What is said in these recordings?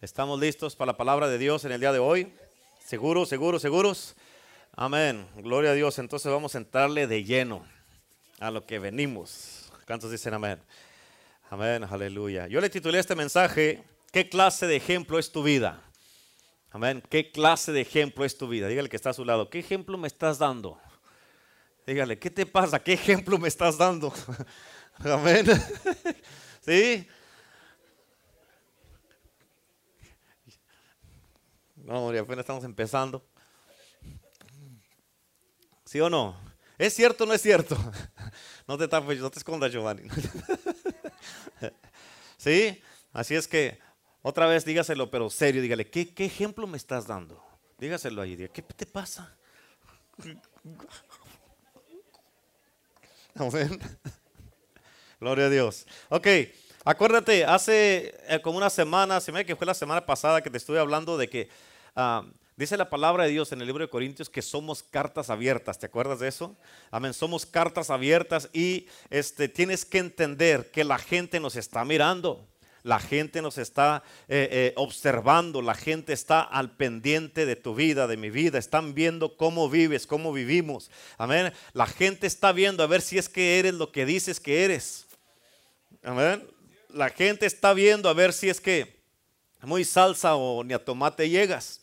¿Estamos listos para la palabra de Dios en el día de hoy? ¿Seguros, seguros, seguros? Amén. Gloria a Dios. Entonces vamos a entrarle de lleno a lo que venimos. ¿Cuántos dicen amén? Amén, aleluya. Yo le titulé este mensaje, ¿qué clase de ejemplo es tu vida? Amén. ¿Qué clase de ejemplo es tu vida? Dígale que está a su lado. ¿Qué ejemplo me estás dando? Dígale, ¿qué te pasa? ¿Qué ejemplo me estás dando? Amén. ¿Sí? No, apenas estamos empezando. ¿Sí o no? ¿Es cierto o no es cierto? No te tapes, no te escondas, Giovanni. ¿Sí? Así es que, otra vez dígaselo, pero serio, dígale, ¿qué, qué ejemplo me estás dando? Dígaselo ahí, ¿qué te pasa? Amén. Gloria a Dios. Ok, acuérdate, hace eh, como una semana, se me que fue la semana pasada que te estuve hablando de que Dice la palabra de Dios en el libro de Corintios que somos cartas abiertas. ¿Te acuerdas de eso? Amén. Somos cartas abiertas y este, tienes que entender que la gente nos está mirando. La gente nos está eh, eh, observando, la gente está al pendiente de tu vida, de mi vida. Están viendo cómo vives, cómo vivimos. Amén. La gente está viendo a ver si es que eres lo que dices que eres. Amén. La gente está viendo a ver si es que muy salsa o ni a tomate llegas.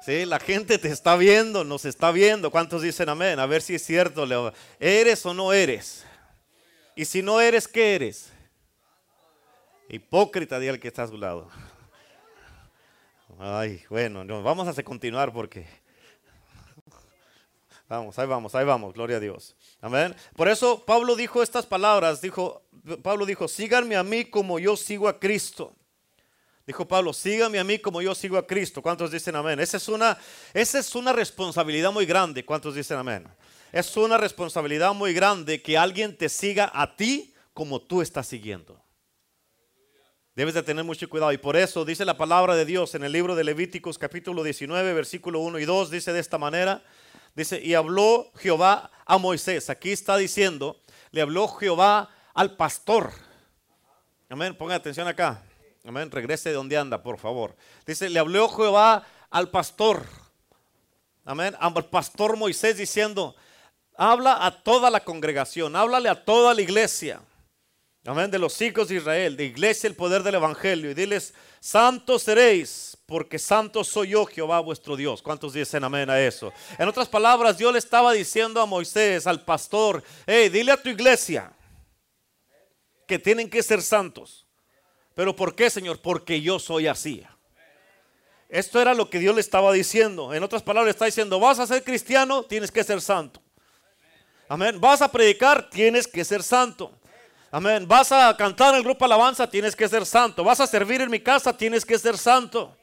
Sí, la gente te está viendo, nos está viendo. ¿Cuántos dicen amén? A ver si es cierto, Leo. ¿Eres o no eres? Y si no eres, ¿qué eres? Hipócrita, di al que está a su lado. Ay, bueno, vamos a continuar porque... Vamos, ahí vamos, ahí vamos, gloria a Dios. Amén. Por eso Pablo dijo estas palabras, dijo, Pablo dijo, síganme a mí como yo sigo a Cristo. Dijo Pablo, sígame a mí como yo sigo a Cristo. ¿Cuántos dicen amén? Esa es una, esa es una responsabilidad muy grande. ¿Cuántos dicen amén? Es una responsabilidad muy grande que alguien te siga a ti como tú estás siguiendo. Debes de tener mucho cuidado. Y por eso dice la palabra de Dios en el libro de Levíticos capítulo 19, versículo 1 y 2. Dice de esta manera. Dice, y habló Jehová a Moisés. Aquí está diciendo, le habló Jehová al pastor. Amén. Ponga atención acá. Amén. Regrese de donde anda, por favor. Dice, le habló Jehová al pastor. Amén. Al pastor Moisés diciendo, habla a toda la congregación, háblale a toda la iglesia. Amén. De los hijos de Israel, de iglesia, el poder del evangelio. Y diles, santos seréis, porque santo soy yo, Jehová vuestro Dios. ¿Cuántos dicen amén a eso? En otras palabras, Dios le estaba diciendo a Moisés, al pastor, hey, dile a tu iglesia que tienen que ser santos. ¿Pero por qué, Señor? Porque yo soy así. Esto era lo que Dios le estaba diciendo. En otras palabras, está diciendo, vas a ser cristiano, tienes que ser santo. Amén. Vas a predicar, tienes que ser santo. Amén. Vas a cantar en el grupo alabanza, tienes que ser santo. Vas a servir en mi casa, tienes que ser santo.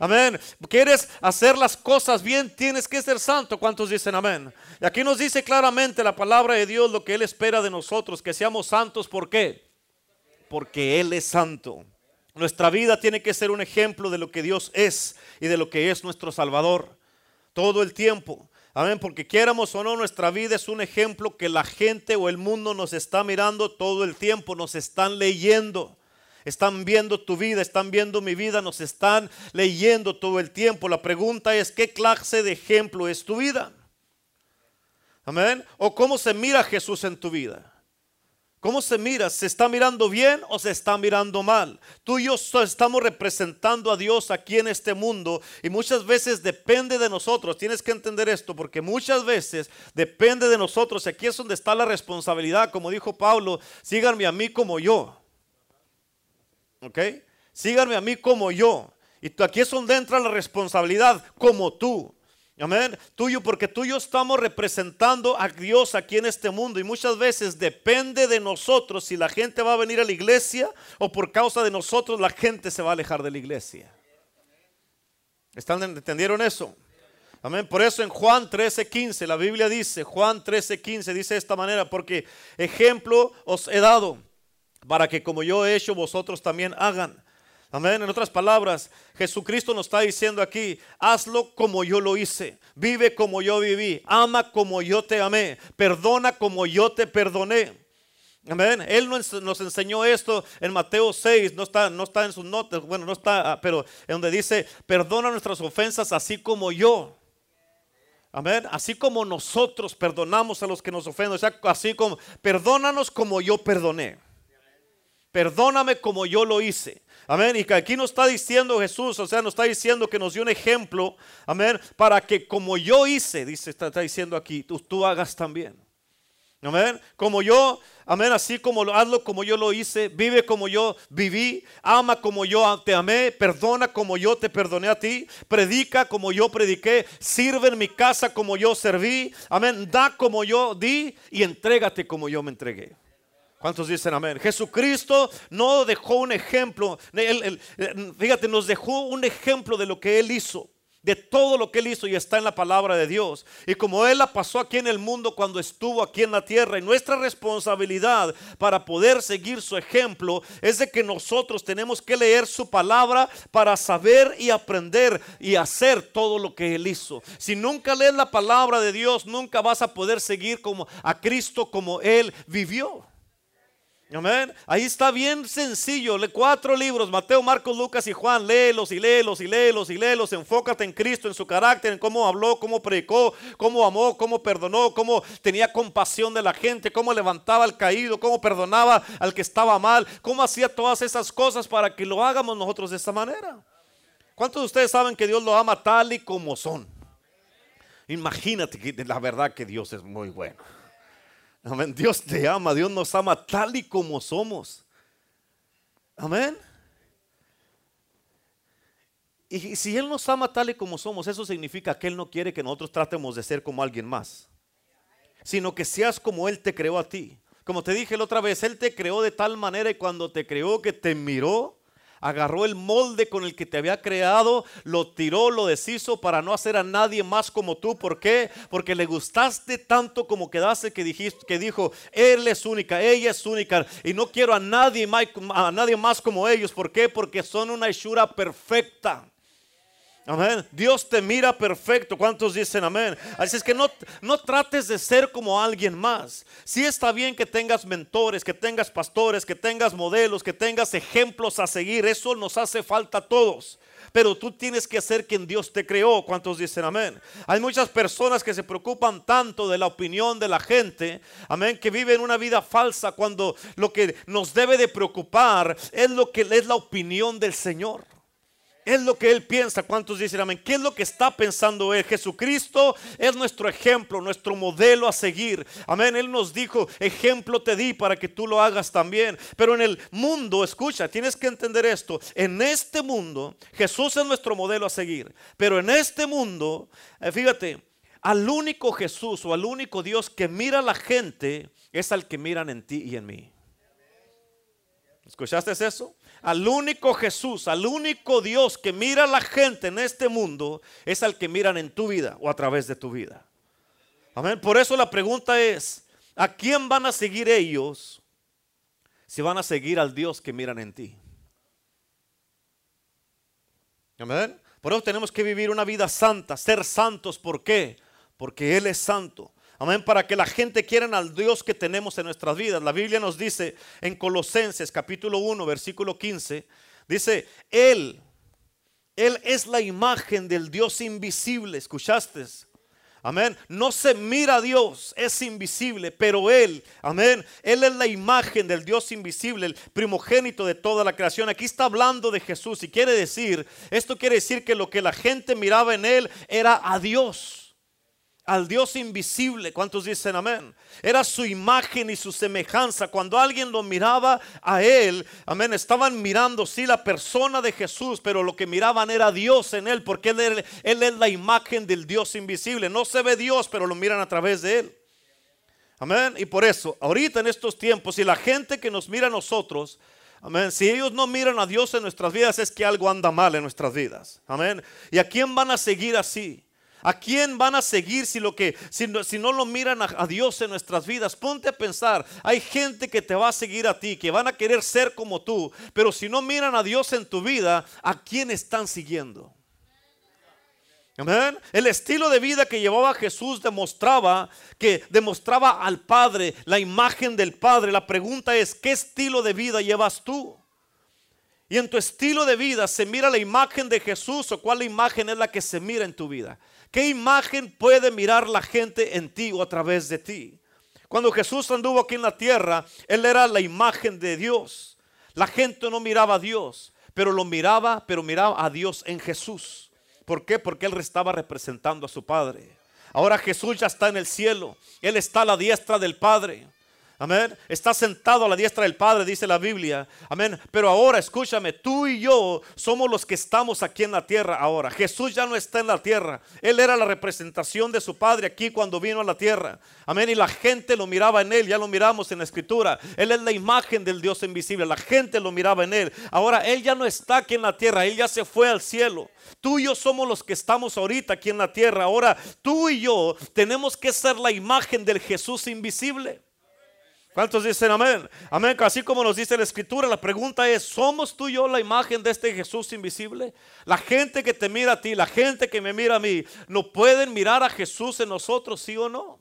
Amén. ¿Quieres hacer las cosas bien? Tienes que ser santo. ¿Cuántos dicen amén? Y aquí nos dice claramente la palabra de Dios lo que Él espera de nosotros, que seamos santos. ¿Por qué? Porque Él es santo. Nuestra vida tiene que ser un ejemplo de lo que Dios es y de lo que es nuestro Salvador. Todo el tiempo. Amén, porque quieramos o no, nuestra vida es un ejemplo que la gente o el mundo nos está mirando todo el tiempo, nos están leyendo. Están viendo tu vida, están viendo mi vida, nos están leyendo todo el tiempo. La pregunta es, ¿qué clase de ejemplo es tu vida? Amén. ¿O cómo se mira Jesús en tu vida? ¿Cómo se mira? ¿Se está mirando bien o se está mirando mal? Tú y yo estamos representando a Dios aquí en este mundo y muchas veces depende de nosotros. Tienes que entender esto porque muchas veces depende de nosotros. Aquí es donde está la responsabilidad. Como dijo Pablo, síganme a mí como yo. ¿Ok? Síganme a mí como yo. Y aquí es donde entra la responsabilidad como tú. Amén. Tuyo, porque tú y yo estamos representando a Dios aquí en este mundo. Y muchas veces depende de nosotros si la gente va a venir a la iglesia o por causa de nosotros la gente se va a alejar de la iglesia. ¿Están entendieron eso? Amén. Por eso en Juan 13:15 la Biblia dice, Juan 13:15 dice de esta manera, porque ejemplo os he dado para que como yo he hecho vosotros también hagan. Amén. En otras palabras, Jesucristo nos está diciendo aquí, hazlo como yo lo hice, vive como yo viví, ama como yo te amé, perdona como yo te perdoné. Amén. Él nos, enseñó esto en Mateo 6, no está, no está en sus notas, bueno, no está, ah, pero en donde dice, perdona nuestras ofensas así como yo. Amén. Así como nosotros perdonamos a los que nos ofenden, o sea, así como, perdónanos como yo perdoné. Perdóname como yo lo hice. Amén. Y que aquí nos está diciendo Jesús, o sea, nos está diciendo que nos dio un ejemplo. Amén. Para que como yo hice, dice, está, diciendo aquí, tú, tú hagas también. Amén. Como yo, amén, así como lo hazlo como yo lo hice, vive como yo viví, ama como yo te amé, perdona como yo te perdoné a ti, predica como yo prediqué, sirve en mi casa como yo serví, amén, da como yo di y entrégate como yo me entregué. ¿Cuántos dicen amén? Jesucristo no dejó un ejemplo, fíjate, nos dejó un ejemplo de lo que Él hizo de todo lo que él hizo y está en la palabra de Dios. Y como él la pasó aquí en el mundo cuando estuvo aquí en la tierra, y nuestra responsabilidad para poder seguir su ejemplo es de que nosotros tenemos que leer su palabra para saber y aprender y hacer todo lo que él hizo. Si nunca lees la palabra de Dios, nunca vas a poder seguir como a Cristo como él vivió. Amén. Ahí está bien sencillo. Lee cuatro libros, Mateo, Marcos, Lucas y Juan. Léelos y léelos y léelos y léelos. Enfócate en Cristo, en su carácter, en cómo habló, cómo predicó, cómo amó, cómo perdonó, cómo tenía compasión de la gente, cómo levantaba al caído, cómo perdonaba al que estaba mal, cómo hacía todas esas cosas para que lo hagamos nosotros de esta manera. ¿Cuántos de ustedes saben que Dios lo ama tal y como son? Imagínate que la verdad que Dios es muy bueno. Amén. Dios te ama, Dios nos ama tal y como somos. Amén. Y si Él nos ama tal y como somos, eso significa que Él no quiere que nosotros tratemos de ser como alguien más, sino que seas como Él te creó a ti. Como te dije la otra vez, Él te creó de tal manera y cuando te creó que te miró agarró el molde con el que te había creado, lo tiró, lo deshizo para no hacer a nadie más como tú. ¿Por qué? Porque le gustaste tanto como quedaste que, dijiste, que dijo, Él es única, ella es única y no quiero a nadie, a nadie más como ellos. ¿Por qué? Porque son una hechura perfecta. Amén. Dios te mira perfecto. ¿Cuántos dicen amén? Así es que no, no trates de ser como alguien más. Sí está bien que tengas mentores, que tengas pastores, que tengas modelos, que tengas ejemplos a seguir. Eso nos hace falta a todos. Pero tú tienes que ser quien Dios te creó. ¿Cuántos dicen amén? Hay muchas personas que se preocupan tanto de la opinión de la gente. Amén. Que viven una vida falsa cuando lo que nos debe de preocupar es lo que es la opinión del Señor es lo que Él piensa. ¿Cuántos dicen amén? ¿Qué es lo que está pensando Él? Jesucristo es nuestro ejemplo, nuestro modelo a seguir. Amén. Él nos dijo, ejemplo te di para que tú lo hagas también. Pero en el mundo, escucha, tienes que entender esto. En este mundo, Jesús es nuestro modelo a seguir. Pero en este mundo, eh, fíjate, al único Jesús o al único Dios que mira a la gente es al que miran en ti y en mí. ¿Escuchaste eso? Al único Jesús, al único Dios que mira a la gente en este mundo es al que miran en tu vida o a través de tu vida. Amén. Por eso la pregunta es, ¿a quién van a seguir ellos si van a seguir al Dios que miran en ti? Amén. Por eso tenemos que vivir una vida santa, ser santos. ¿Por qué? Porque Él es santo. Amén, para que la gente quiera al Dios que tenemos en nuestras vidas. La Biblia nos dice en Colosenses capítulo 1, versículo 15, dice, Él, Él es la imagen del Dios invisible, ¿escuchaste? Amén. No se mira a Dios, es invisible, pero Él, amén. Él es la imagen del Dios invisible, el primogénito de toda la creación. Aquí está hablando de Jesús y quiere decir, esto quiere decir que lo que la gente miraba en Él era a Dios al Dios invisible. ¿Cuántos dicen amén? Era su imagen y su semejanza. Cuando alguien lo miraba a él, amén, estaban mirando, sí, la persona de Jesús, pero lo que miraban era Dios en él, porque él, es la imagen del Dios invisible. No se ve Dios, pero lo miran a través de él. Amén. Y por eso, ahorita en estos tiempos, si la gente que nos mira a nosotros, Amén. Si ellos no miran a Dios en nuestras vidas, es que algo anda mal en nuestras vidas. Amén. ¿Y a quién van a seguir así? ¿A quién van a seguir si, lo que, si, no, lo miran a, Dios en nuestras vidas? Ponte a pensar, hay gente que te va a seguir a ti, que van a querer ser como tú, pero si no miran a Dios en tu vida, ¿a quién están siguiendo? Amén. El estilo de vida que llevaba Jesús demostraba que demostraba al Padre, la imagen del Padre. La pregunta es, ¿qué estilo de vida llevas tú? Y en tu estilo de vida se mira la imagen de Jesús o cuál imagen es la que se mira en tu vida. ¿Qué imagen puede mirar la gente en ti o a través de ti? Cuando Jesús anduvo aquí en la tierra, Él era la imagen de Dios. La gente no miraba a Dios, pero lo miraba, pero miraba a Dios en Jesús. ¿Por qué? Porque Él estaba representando a su Padre. Ahora Jesús ya está en el cielo. Él está a la diestra del Padre. Amén. Está sentado a la diestra del Padre, dice la Biblia. Amén. Pero ahora, escúchame, tú y yo somos los que estamos aquí en la tierra ahora. Jesús ya no está en la tierra. Él era la representación de su Padre aquí cuando vino a la tierra. Amén. Y la gente lo miraba en Él. Ya lo miramos en la Escritura. Él es la imagen del Dios invisible. La gente lo miraba en Él. Ahora Él ya no está aquí en la tierra. Él ya se fue al cielo. Tú y yo somos los que estamos ahorita aquí en la tierra. Ahora tú y yo tenemos que ser la imagen del Jesús invisible. ¿Cuántos dicen amén? Amén. Así como nos dice la escritura, la pregunta es, ¿somos tú y yo la imagen de este Jesús invisible? La gente que te mira a ti, la gente que me mira a mí, ¿no pueden mirar a Jesús en nosotros, sí o no?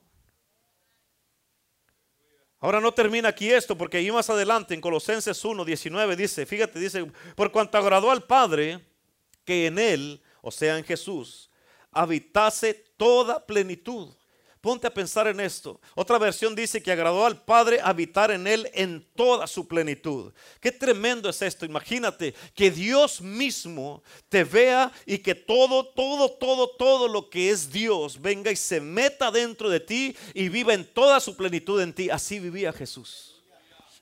Ahora no termina aquí esto, porque ahí más adelante en Colosenses 1, 19 dice, fíjate, dice, por cuanto agradó al Padre, que en Él, o sea en Jesús, habitase toda plenitud Ponte a pensar en esto. Otra versión dice que agradó al Padre habitar en Él en toda su plenitud. Qué tremendo es esto. Imagínate que Dios mismo te vea y que todo, todo, todo, todo lo que es Dios venga y se meta dentro de ti y viva en toda su plenitud en ti. Así vivía Jesús.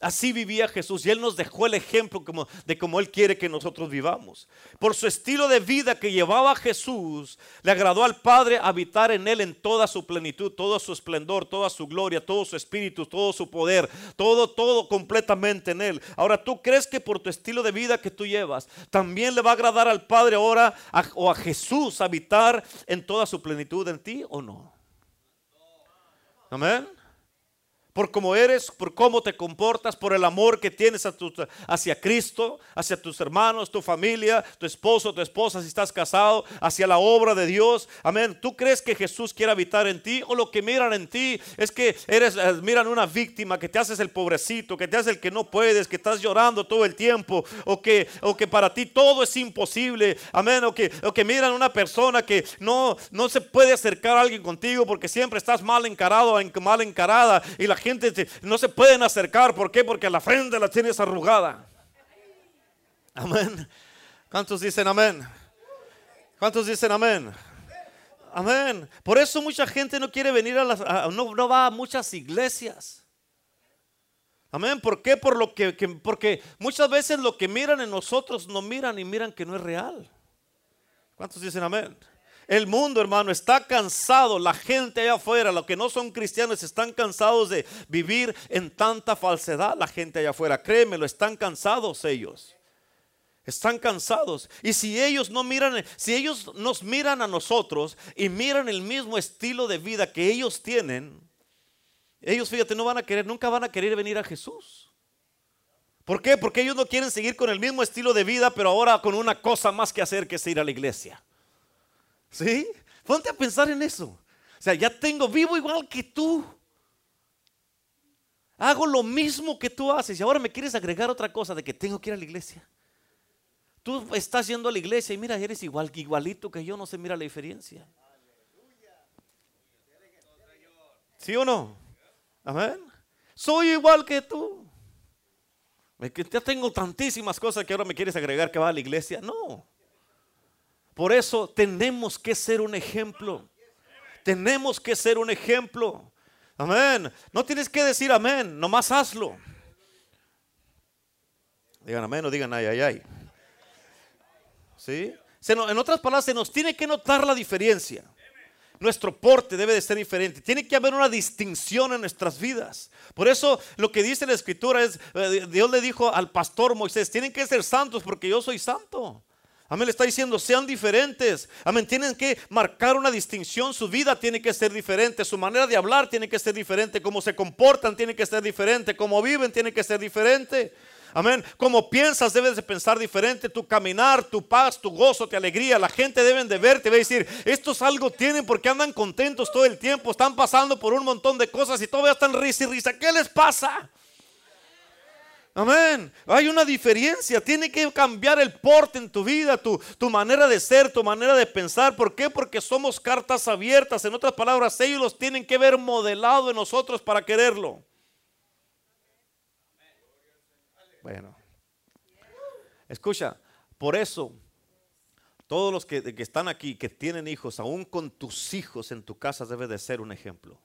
Así vivía Jesús y Él nos dejó el ejemplo de cómo Él quiere que nosotros vivamos. Por su estilo de vida que llevaba Jesús, le agradó al Padre habitar en Él en toda su plenitud, todo su esplendor, toda su gloria, todo su espíritu, todo su poder, todo, todo completamente en Él. Ahora, ¿tú crees que por tu estilo de vida que tú llevas, también le va a agradar al Padre ahora o a Jesús habitar en toda su plenitud en ti o no? Amén por cómo eres, por cómo te comportas, por el amor que tienes hacia Cristo, hacia tus hermanos, tu familia, tu esposo, tu esposa, si estás casado, hacia la obra de Dios. Amén. ¿Tú crees que Jesús quiere habitar en ti o lo que miran en ti es que eres, eh, miran una víctima, que te haces el pobrecito, que te haces el que no puedes, que estás llorando todo el tiempo o que, o que para ti todo es imposible. Amén. O que, o que miran una persona que no, no se puede acercar a alguien contigo porque siempre estás mal encarado, mal encarada y la gente no se pueden acercar. ¿Por qué? Porque la frente la tienes arrugada. Amén. ¿Cuántos dicen amén? ¿Cuántos dicen amén? Amén. Por eso mucha gente no quiere venir a las, no, va a muchas iglesias. Amén. ¿Por qué? Por lo que, porque muchas veces lo que miran en nosotros no miran y miran que no es real. ¿Cuántos dicen amén? El mundo, hermano, está cansado. La gente allá afuera, los que no son cristianos, están cansados de vivir en tanta falsedad. La gente allá afuera, créemelo, están cansados ellos. Están cansados. Y si ellos no miran, si ellos nos miran a nosotros y miran el mismo estilo de vida que ellos tienen, ellos, fíjate, no van a querer, nunca van a querer venir a Jesús. ¿Por qué? Porque ellos no quieren seguir con el mismo estilo de vida, pero ahora con una cosa más que hacer que es ir a la iglesia. ¿Sí? Ponte a pensar en eso. O sea, ya tengo, vivo igual que tú. Hago lo mismo que tú haces y ahora me quieres agregar otra cosa de que tengo que ir a la iglesia. Tú estás yendo a la iglesia y mira, eres igual, igualito que yo, no se mira la diferencia. ¿Sí o no? Amén. Soy igual que tú. Ya tengo tantísimas cosas que ahora me quieres agregar que va a la iglesia. No. Por eso tenemos que ser un ejemplo. Tenemos que ser un ejemplo. Amén. No tienes que decir amén, nomás hazlo. Digan amén o digan ay, ay, ay. ¿Sí? En otras palabras, se nos tiene que notar la diferencia. Nuestro porte debe de ser diferente. Tiene que haber una distinción en nuestras vidas. Por eso lo que dice la escritura es, eh, Dios le dijo al pastor Moisés, tienen que ser santos porque yo soy santo. Amén, le está diciendo, sean diferentes. Amén, tienen que marcar una distinción. Su vida tiene que ser diferente. Su manera de hablar tiene que ser diferente. Cómo se comportan tiene que ser diferente. Cómo viven tiene que ser diferente. Amén. Como piensas debes de pensar diferente. Tu caminar, tu paz, tu gozo, tu alegría. La gente deben de verte. Va a decir, estos algo tienen porque andan contentos todo el tiempo. Están pasando por un montón de cosas y todavía están risa y risa. ¿Qué les pasa? Amén. Hay una diferencia. Tiene que cambiar el porte en tu vida, tu, manera de ser, tu manera de pensar. ¿Por qué? Porque somos cartas abiertas. En otras palabras, ellos los tienen que ver modelado en nosotros para quererlo. Bueno, escucha, por eso, todos los que, que, están aquí, que tienen hijos, aún con tus hijos en tu casa, debe de ser un ejemplo,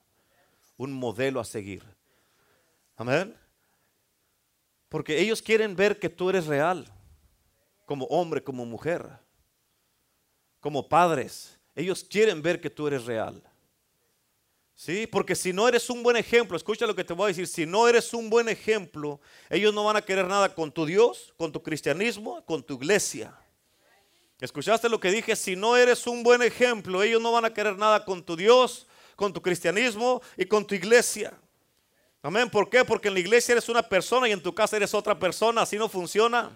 un modelo a seguir. Amén. Porque ellos quieren ver que tú eres real, como hombre, como mujer, como padres. Ellos quieren ver que tú eres real. Sí, porque si no eres un buen ejemplo, escucha lo que te voy a decir, si no eres un buen ejemplo, ellos no van a querer nada con tu Dios, con tu cristianismo, con tu iglesia. ¿Escuchaste lo que dije? Si no eres un buen ejemplo, ellos no van a querer nada con tu Dios, con tu cristianismo y con tu iglesia. Amén. ¿Por qué? Porque en la iglesia eres una persona y en tu casa eres otra persona. Así no funciona.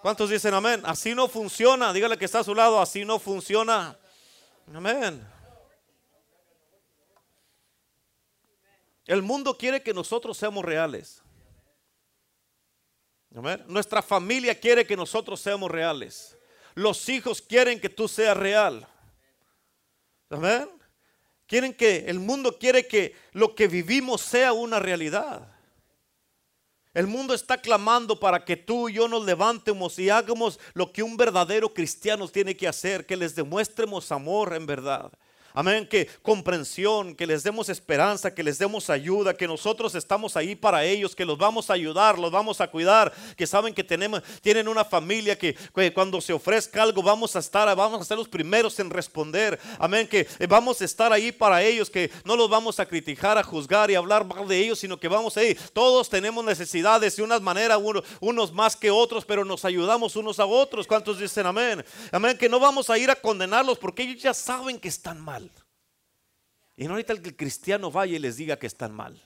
¿Cuántos dicen amén? Así no funciona. Dígale que está a su lado. Así no funciona. Amén. El mundo quiere que nosotros seamos reales. Nuestra familia quiere que nosotros seamos reales. Los hijos quieren que tú seas real. Amén. Quieren que el mundo quiere que lo que vivimos sea una realidad. El mundo está clamando para que tú y yo nos levantemos y hagamos lo que un verdadero cristiano tiene que hacer, que les demuestremos amor en verdad. Amén, que comprensión, que les demos esperanza, que les demos ayuda, que nosotros estamos ahí para ellos, que los vamos a ayudar, los vamos a cuidar, que saben que tenemos, tienen una familia que, cuando se ofrezca algo vamos a estar, vamos a ser los primeros en responder. Amén, que vamos a estar ahí para ellos, que no los vamos a criticar, a juzgar y hablar mal de ellos, sino que vamos a ir. Todos tenemos necesidades de unas maneras, unos más que otros, pero nos ayudamos unos a otros. ¿Cuántos dicen amén? Amén, que no vamos a ir a condenarlos porque ellos ya saben que están mal. Y no ahorita que el cristiano vaya y les diga que están mal.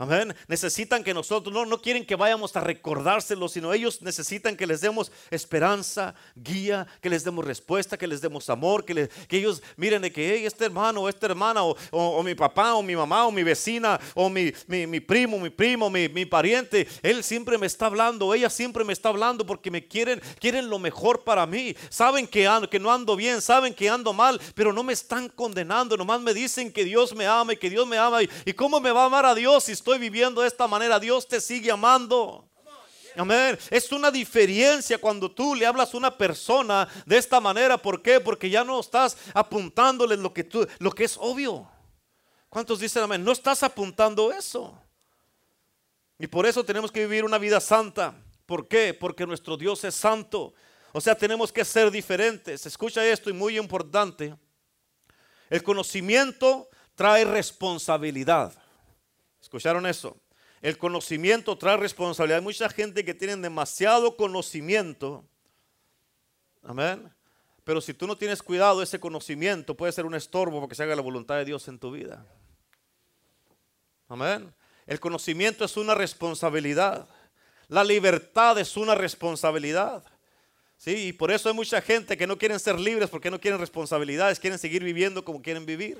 Amén. Necesitan que nosotros, no, no quieren que vayamos a recordárselo, sino ellos necesitan que les demos esperanza, guía, que les demos respuesta, que les demos amor, que, que ellos miren de que este hermano o esta hermana, o, mi papá, o mi mamá, o mi vecina, o mi, mi, primo, mi primo, mi, mi, pariente, él siempre me está hablando, ella siempre me está hablando porque me quieren, quieren lo mejor para mí. Saben que, ando, que no ando bien, saben que ando mal, pero no me están condenando, nomás me dicen que Dios me ama y que Dios me ama. ¿Y, y cómo me va a amar a Dios viviendo de esta manera, Dios te sigue amando. Amén. Es una diferencia cuando tú le hablas a una persona de esta manera. ¿Por qué? Porque ya no estás apuntándole lo que, tú, lo que es obvio. ¿Cuántos dicen amén? No estás apuntando eso. Y por eso tenemos que vivir una vida santa. ¿Por qué? Porque nuestro Dios es santo. O sea, tenemos que ser diferentes. Escucha esto y muy importante. El conocimiento trae responsabilidad. ¿Escucharon eso? El conocimiento trae responsabilidad. Hay mucha gente que tiene demasiado conocimiento. Amén. Pero si tú no tienes cuidado, ese conocimiento puede ser un estorbo porque se haga la voluntad de Dios en tu vida. Amén. El conocimiento es una responsabilidad. La libertad es una responsabilidad. Sí, y por eso hay mucha gente que no quieren ser libres porque no quieren responsabilidades, quieren seguir viviendo como quieren vivir.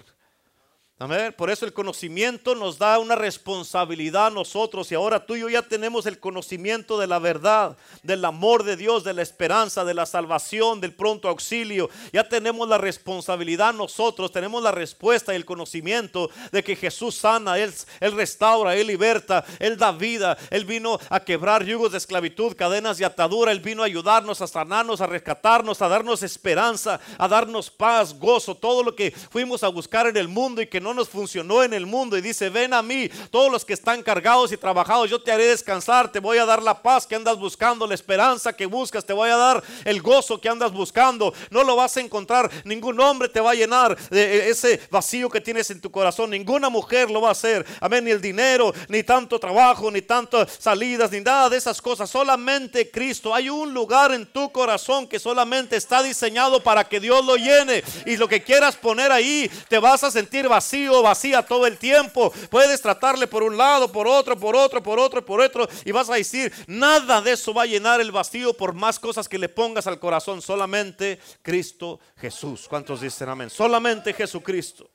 Por eso el conocimiento nos da una responsabilidad a nosotros y ahora tú y yo ya tenemos el conocimiento de la verdad, del amor de Dios, de la esperanza, de la salvación, del pronto auxilio. Ya tenemos la responsabilidad nosotros, tenemos la respuesta y el conocimiento de que Jesús sana, Él, él restaura, Él liberta, Él da vida. Él vino a quebrar yugos de esclavitud, cadenas y atadura. Él vino a ayudarnos, a sanarnos, a rescatarnos, a darnos esperanza, a darnos paz, gozo, todo lo que fuimos a buscar en el mundo y que no no nos funcionó en el mundo y dice, ven a mí, todos los que están cargados y trabajados, yo te haré descansar, te voy a dar la paz que andas buscando, la esperanza que buscas, te voy a dar el gozo que andas buscando, no lo vas a encontrar, ningún hombre te va a llenar de ese vacío que tienes en tu corazón, ninguna mujer lo va a hacer, amén, ni el dinero, ni tanto trabajo, ni tantas salidas, ni nada de esas cosas, solamente Cristo, hay un lugar en tu corazón que solamente está diseñado para que Dios lo llene y lo que quieras poner ahí, te vas a sentir vacío vacía todo el tiempo. Puedes tratarle por un lado, por otro, por otro, por otro, por otro. Y vas a decir, nada de eso va a llenar el vacío por más cosas que le pongas al corazón. Solamente Cristo Jesús. ¿Cuántos dicen amén? Solamente Jesucristo.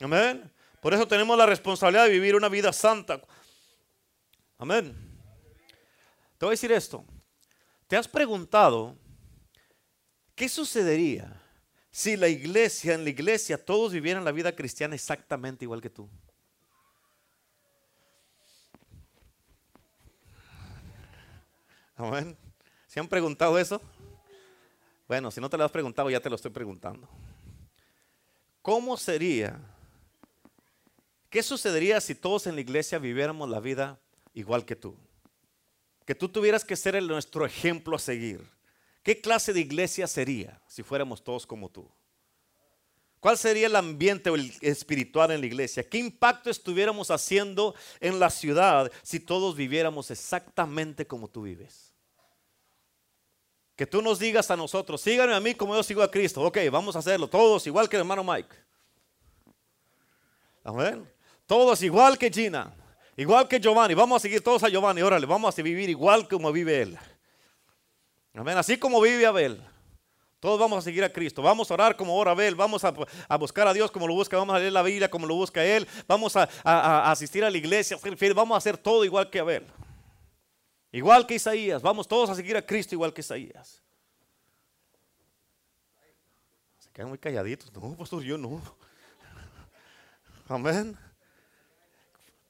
Amén. Por eso tenemos la responsabilidad de vivir una vida santa. Amén. Te voy a decir esto. ¿Te has preguntado qué sucedería si la iglesia, en la iglesia, todos vivieran la vida cristiana exactamente igual que tú? Amén. ¿Se han preguntado eso? Bueno, si no te lo has preguntado, ya te lo estoy preguntando. ¿Cómo sería ¿Qué sucedería si todos en la iglesia viviéramos la vida igual que tú? Que tú tuvieras que ser el, nuestro ejemplo a seguir. ¿Qué clase de iglesia sería si fuéramos todos como tú? ¿Cuál sería el ambiente espiritual en la iglesia? ¿Qué impacto estuviéramos haciendo en la ciudad si todos viviéramos exactamente como tú vives? Que tú nos digas a nosotros, síganme a mí como yo sigo a Cristo. Ok, vamos a hacerlo todos igual que el hermano Mike. Amén. Todos igual que Gina, igual que Giovanni. Vamos a seguir todos a Giovanni. Órale, vamos a vivir igual como vive él. Amén. Así como vive Abel. Todos vamos a seguir a Cristo. Vamos a orar como ora Abel. Vamos a, buscar a Dios como lo busca. Vamos a leer la Biblia como lo busca Él. Vamos a, asistir a la iglesia. Vamos a hacer todo igual que Abel. Igual que Isaías. Vamos todos a seguir a Cristo igual que Isaías. Se quedan muy calladitos. No, pastor, yo no. Amén.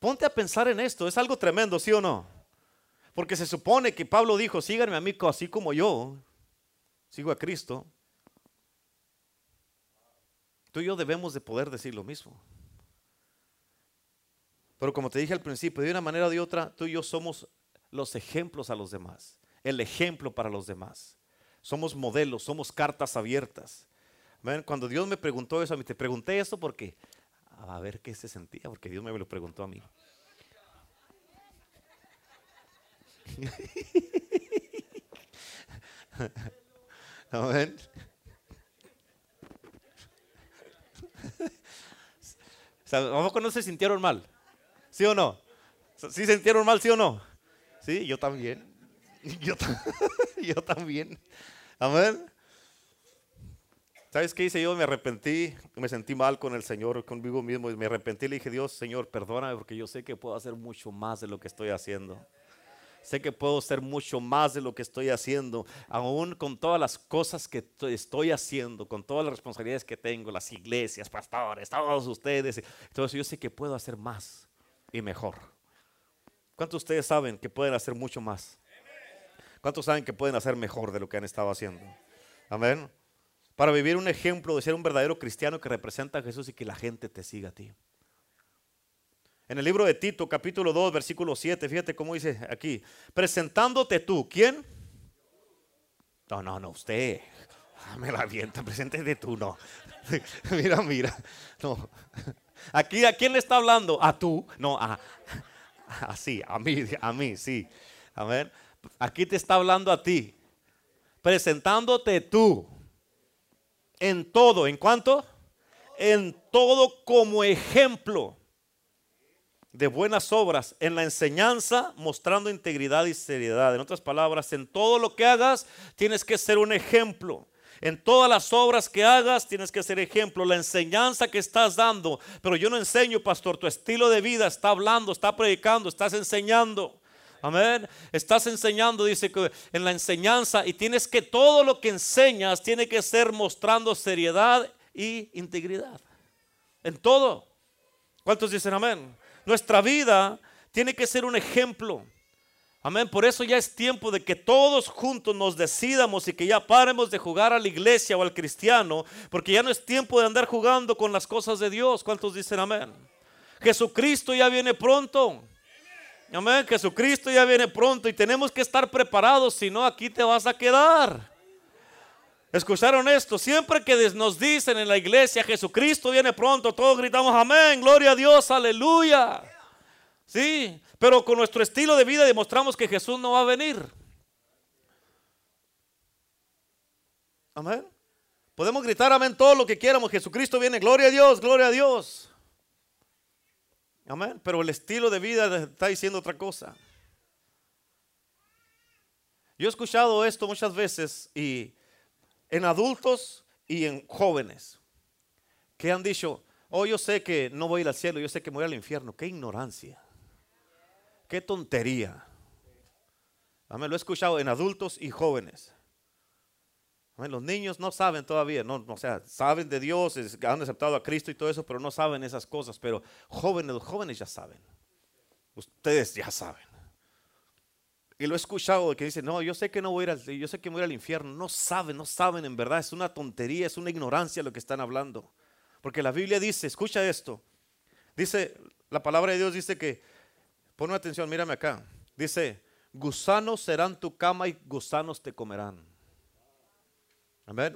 Ponte a pensar en esto, es algo tremendo, ¿sí o no? Porque se supone que Pablo dijo, síganme a mí así como yo, sigo a Cristo. Tú y yo debemos de poder decir lo mismo. Pero como te dije al principio, de una manera o de otra, tú y yo somos los ejemplos a los demás, el ejemplo para los demás. Somos modelos, somos cartas abiertas. Cuando Dios me preguntó eso, a mí te pregunté eso porque a ver qué se sentía, porque Dios me lo preguntó a mí. Amén. ¿A poco no se sintieron mal? ¿Sí o no? ¿Sí sintieron mal, sí o no? Sí, yo también. Yo, yo también. Amén. ¿Sabes qué hice yo? Me arrepentí, me sentí mal con el Señor, conmigo mismo, y me arrepentí y le dije, Dios, Señor, perdóname porque yo sé que puedo hacer mucho más de lo que estoy haciendo. Sé que puedo hacer mucho más de lo que estoy haciendo, aún con todas las cosas que estoy haciendo, con todas las responsabilidades que tengo, las iglesias, pastores, todos ustedes. Entonces yo sé que puedo hacer más y mejor. ¿Cuántos de ustedes saben que pueden hacer mucho más? ¿Cuántos saben que pueden hacer mejor de lo que han estado haciendo? Amén para vivir un ejemplo de ser un verdadero cristiano que representa a Jesús y que la gente te siga a ti. En el libro de Tito, capítulo 2, versículo 7, fíjate cómo dice aquí, presentándote tú, ¿quién? No, no, no, usted. Ah, me la avienta, preséntete tú, no. mira, mira, no. Aquí, ¿a quién le está hablando? A tú, no, a, así, a mí, a mí, sí. A ver, aquí te está hablando a ti. Presentándote tú en todo, ¿en cuánto? En todo como ejemplo de buenas obras, en la enseñanza mostrando integridad y seriedad. En otras palabras, en todo lo que hagas tienes que ser un ejemplo. En todas las obras que hagas tienes que ser ejemplo. La enseñanza que estás dando, pero yo no enseño, pastor, tu estilo de vida está hablando, está predicando, estás enseñando. Amén. Estás enseñando, dice que en la enseñanza y tienes que todo lo que enseñas tiene que ser mostrando seriedad y integridad. En todo. ¿Cuántos dicen amén? Nuestra vida tiene que ser un ejemplo. Amén. Por eso ya es tiempo de que todos juntos nos decidamos y que ya paremos de jugar a la iglesia o al cristiano, porque ya no es tiempo de andar jugando con las cosas de Dios. ¿Cuántos dicen amén? Jesucristo ya viene pronto. Amén. Jesucristo ya viene pronto y tenemos que estar preparados, si no aquí te vas a quedar. ¿Escucharon esto? Siempre que nos dicen en la iglesia, Jesucristo viene pronto, todos gritamos amén, gloria a Dios, aleluya. Sí, pero con nuestro estilo de vida demostramos que Jesús no va a venir. Amén. Podemos gritar amén todo lo que quieramos. Jesucristo viene, gloria a Dios, gloria a Dios. Amén. Pero el estilo de vida está diciendo otra cosa. Yo he escuchado esto muchas veces y en adultos y en jóvenes que han dicho, oh, yo sé que no voy a ir al cielo, yo sé que voy al infierno. Qué ignorancia. Qué tontería. Amén. Lo he escuchado en adultos y jóvenes. Los niños no saben todavía, no, o sea, saben de Dios, han aceptado a Cristo y todo eso, pero no saben esas cosas. Pero jóvenes, los jóvenes ya saben. Ustedes ya saben. Y lo he escuchado que dice, no, yo sé que no voy a ir al, yo sé que voy al infierno. No saben, no saben en verdad. Es una tontería, es una ignorancia lo que están hablando. Porque la Biblia dice, escucha esto. Dice, la palabra de Dios dice que, pon atención, mírame acá. Dice, gusanos serán tu cama y gusanos te comerán.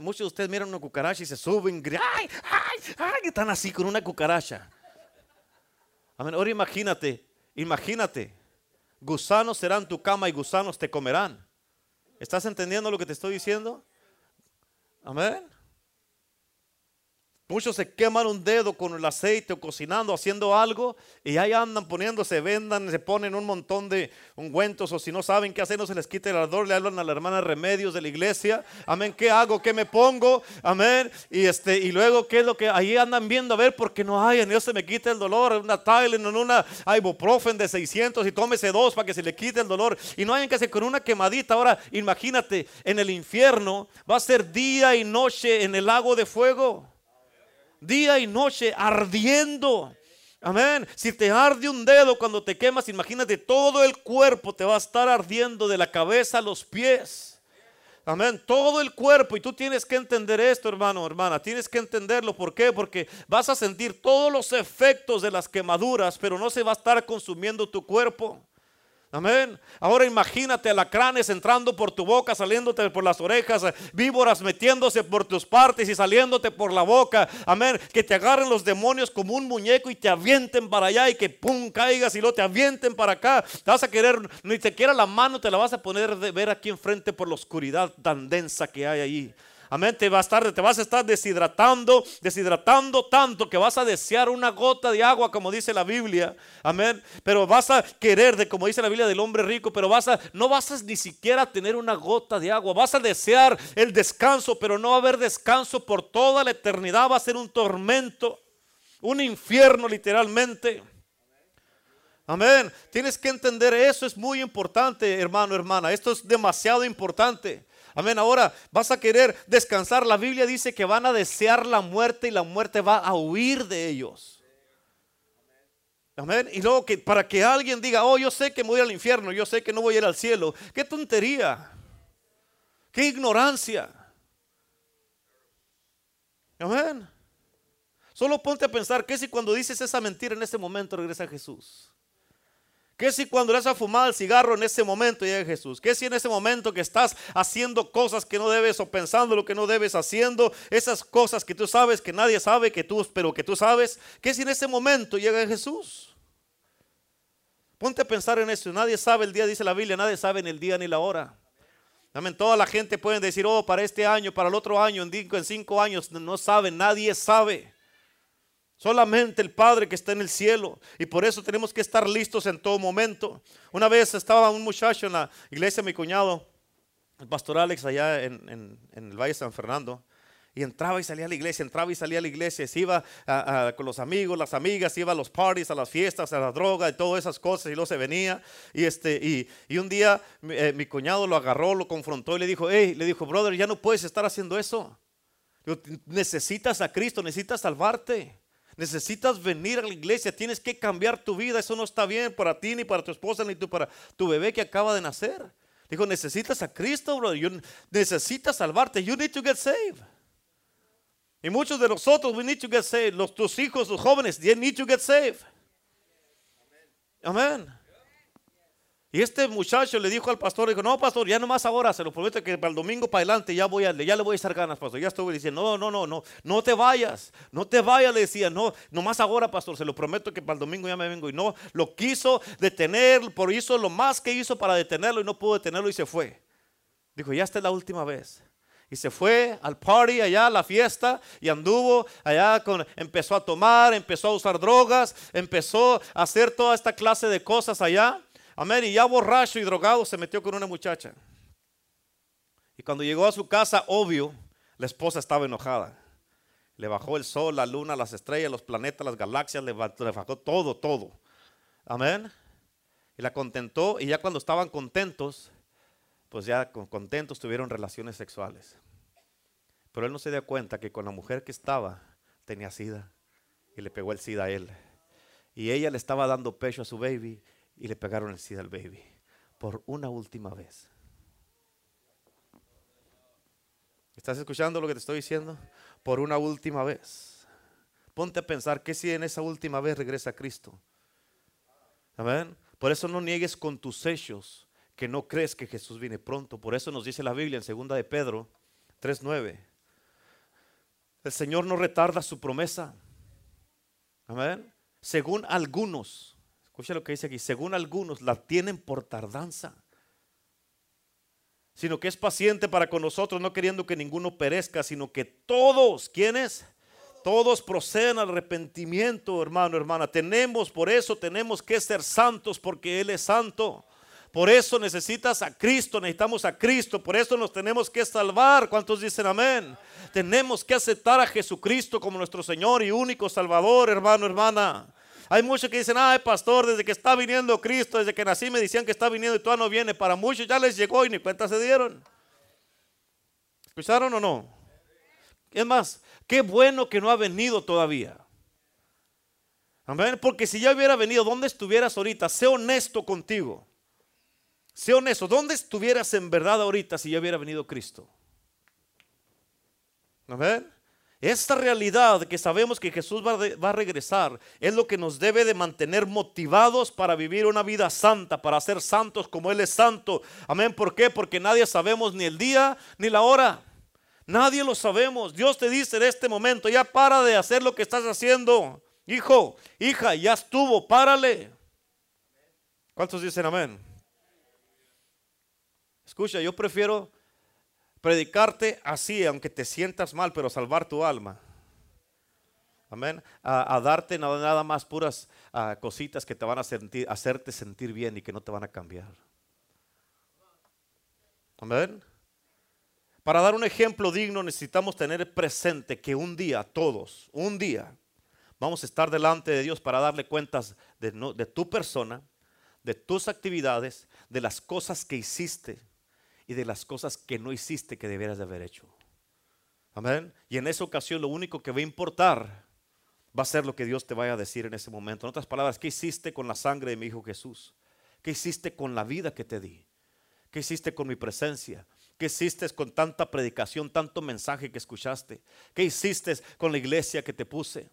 Muchos de ustedes miran una cucaracha y se suben, ¡ay, ay, ay! Están así con una cucaracha. Amén. Ahora imagínate, imagínate, gusanos serán tu cama y gusanos te comerán. ¿Estás entendiendo lo que te estoy diciendo? Amén. Muchos se queman un dedo con el aceite o cocinando, haciendo algo, y ahí andan poniéndose, vendan, se ponen un montón de ungüentos, o si no saben qué hacer, no se les quite el ardor, le hablan a la hermana remedios de la iglesia. Amén, ¿qué hago? ¿Qué me pongo? Amén. Y este, y luego, ¿qué es lo que ahí andan viendo? A ver, porque no hay, en Dios se me quite el dolor, una Tylenol, en una ibuprofen de 600 y tómese dos para que se le quite el dolor. Y no hay que hacer con una quemadita. Ahora, imagínate, en el infierno va a ser día y noche en el lago de fuego día y noche ardiendo. Amén. Si te arde un dedo cuando te quemas, imagínate todo el cuerpo te va a estar ardiendo de la cabeza a los pies. Amén. Todo el cuerpo. Y tú tienes que entender esto, hermano, hermana. Tienes que entenderlo. ¿Por qué? Porque vas a sentir todos los efectos de las quemaduras, pero no se va a estar consumiendo tu cuerpo. Amén. Ahora imagínate alacranes entrando por tu boca, saliéndote por las orejas, víboras metiéndose por tus partes y saliéndote por la boca. Amén. Que te agarren los demonios como un muñeco y te avienten para allá y que pum caigas y luego te avienten para acá. Te vas a querer, ni siquiera la mano te la vas a poner de ver aquí enfrente por la oscuridad tan densa que hay ahí. Amén. Te vas, estar, te vas a estar deshidratando, deshidratando tanto que vas a desear una gota de agua, como dice la Biblia. Amén. Pero vas a querer, de como dice la Biblia del hombre rico, pero vas a, no vas a ni siquiera tener una gota de agua. Vas a desear el descanso, pero no va a haber descanso por toda la eternidad. Va a ser un tormento, un infierno literalmente. Amén. Tienes que entender eso, es muy importante, hermano, hermana. Esto es demasiado importante. Amén. Ahora vas a querer descansar. La Biblia dice que van a desear la muerte y la muerte va a huir de ellos. Amén. Y luego que para que alguien diga, oh, yo sé que voy al infierno, yo sé que no voy a ir al cielo. Qué tontería. Qué ignorancia. Amén. Solo ponte a pensar que si cuando dices esa mentira en ese momento regresa Jesús. ¿Qué si cuando le has fumado el cigarro en ese momento llega Jesús? ¿Qué si en ese momento que estás haciendo cosas que no debes o pensando lo que no debes haciendo, esas cosas que tú sabes que nadie sabe que tú, pero que tú sabes? ¿Qué si en ese momento llega Jesús? Ponte a pensar en eso. Nadie sabe el día, dice la Biblia, nadie sabe ni el día ni la hora. Amén. Toda la gente puede decir, oh, para este año, para el otro año, en cinco, en cinco años, no sabe, nadie sabe. Solamente el Padre que está en el cielo. Y por eso tenemos que estar listos en todo momento. Una vez estaba un muchacho en la iglesia, mi cuñado, el pastor Alex, allá en, el Valle de San Fernando. Y entraba y salía a la iglesia, entraba y salía a la iglesia, se iba con los amigos, las amigas, iba a los parties, a las fiestas, a la droga y todas esas cosas, y luego se venía. Y, este, y, un día eh, mi cuñado lo agarró, lo confrontó y le dijo, hey, le dijo, brother, ya no puedes estar haciendo eso. necesitas a Cristo, necesitas salvarte. Necesitas venir a la iglesia, tienes que cambiar tu vida. Eso no está bien para ti, ni para tu esposa, ni para tu bebé que acaba de nacer. Dijo, necesitas a Cristo, brother. necesitas salvarte. You need to get saved. Y muchos de nosotros, we need to get saved. Los, tus hijos, los jóvenes, they need to get saved. Amén. Y este muchacho le dijo al pastor, dijo, no, pastor, ya nomás ahora, se lo prometo que para el domingo para adelante ya voy a, ya le voy a echar ganas, pastor. Ya estuve diciendo, no, no, no, no, no te vayas, no te vayas, le decía, no, nomás ahora, pastor, se lo prometo que para el domingo ya me vengo. Y no, lo quiso detener, por hizo lo más que hizo para detenerlo y no pudo detenerlo y se fue. Dijo, ya esta es la última vez. Y se fue al party allá, a la fiesta, y anduvo allá, con, empezó a tomar, empezó a usar drogas, empezó a hacer toda esta clase de cosas allá. Amén. Y ya borracho y drogado se metió con una muchacha. Y cuando llegó a su casa, obvio, la esposa estaba enojada. Le bajó el sol, la luna, las estrellas, los planetas, las galaxias, le bajó todo, todo. Amén. Y la contentó y ya cuando estaban contentos, pues ya contentos tuvieron relaciones sexuales. Pero él no se dio cuenta que con la mujer que estaba tenía sida y le pegó el sida a él. Y ella le estaba dando pecho a su baby y le pegaron el sida al baby por una última vez. ¿Estás escuchando lo que te estoy diciendo? Por una última vez. Ponte a pensar que si en esa última vez regresa Cristo. Amén. Por eso no niegues con tus hechos que no crees que Jesús viene pronto. Por eso nos dice la Biblia en segunda de Pedro 3:9. El Señor no retarda su promesa. Amén. Según algunos, escucha lo que dice aquí, según algunos la tienen por tardanza sino que es paciente para con nosotros, no queriendo que ninguno perezca, sino que todos, ¿quiénes? Todos proceden al arrepentimiento, hermano, hermana. Tenemos, por eso tenemos que ser santos, porque Él es santo. Por eso necesitas a Cristo, necesitamos a Cristo, por eso nos tenemos que salvar. ¿Cuántos dicen amén? Tenemos que aceptar a Jesucristo como nuestro Señor y único Salvador, hermano, hermana. Hay muchos que dicen, ay pastor, desde que está viniendo Cristo, desde que nací me decían que está viniendo y todavía no viene. Para muchos ya les llegó y ni cuenta se dieron. ¿Escucharon o no? Es más, qué bueno que no ha venido todavía. Amén. Porque si ya hubiera venido, ¿dónde estuvieras ahorita? Sé honesto contigo. Sé honesto. ¿Dónde estuvieras en verdad ahorita si ya hubiera venido Cristo? Amén. Esta realidad que sabemos que Jesús va, a regresar es lo que nos debe de mantener motivados para vivir una vida santa, para ser santos como Él es santo. Amén. ¿Por qué? Porque nadie sabemos ni el día ni la hora. Nadie lo sabemos. Dios te dice en este momento, ya para de hacer lo que estás haciendo. Hijo, hija, ya estuvo, párale. ¿Cuántos dicen amén? Escucha, yo prefiero predicarte así, aunque te sientas mal, pero salvar tu alma. Amén. A, darte nada, más puras cositas que te van a sentir, hacerte sentir bien y que no te van a cambiar. Amén. Para dar un ejemplo digno necesitamos tener presente que un día, todos, un día, vamos a estar delante de Dios para darle cuentas de, de tu persona, de tus actividades, de las cosas que hiciste y de las cosas que no hiciste que debieras de haber hecho. Amén. Y en esa ocasión lo único que va a importar va a ser lo que Dios te vaya a decir en ese momento. En otras palabras, ¿qué hiciste con la sangre de mi Hijo Jesús? ¿Qué hiciste con la vida que te di? ¿Qué hiciste con mi presencia? ¿Qué hiciste con tanta predicación, tanto mensaje que escuchaste? ¿Qué hiciste con la iglesia que te puse?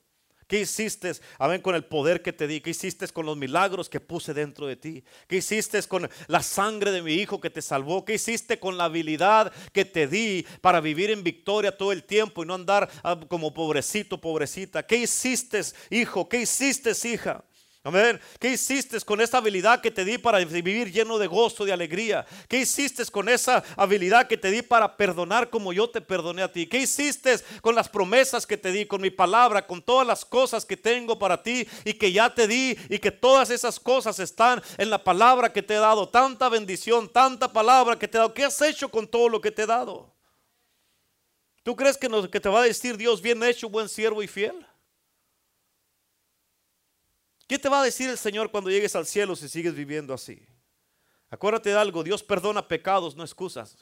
¿Qué hiciste, amén, con el poder que te di? ¿Qué hiciste con los milagros que puse dentro de ti? ¿Qué hiciste con la sangre de mi hijo que te salvó? ¿Qué hiciste con la habilidad que te di para vivir en victoria todo el tiempo y no andar ah, como pobrecito, pobrecita? ¿Qué hiciste, hijo? ¿Qué hiciste, hija? Amén. ¿Qué hiciste con esa habilidad que te di para vivir lleno de gozo, de alegría? ¿Qué hiciste con esa habilidad que te di para perdonar como yo te perdoné a ti? ¿Qué hiciste con las promesas que te di, con mi palabra, con todas las cosas que tengo para ti y que ya te di y que todas esas cosas están en la palabra que te he dado? Tanta bendición, tanta palabra que te he dado. ¿Qué has hecho con todo lo que te he dado? ¿Tú crees que, que te va a decir Dios bien hecho, buen siervo y fiel? ¿Qué te va a decir el Señor cuando llegues al cielo si sigues viviendo así? Acuérdate de algo, Dios perdona pecados, no excusas.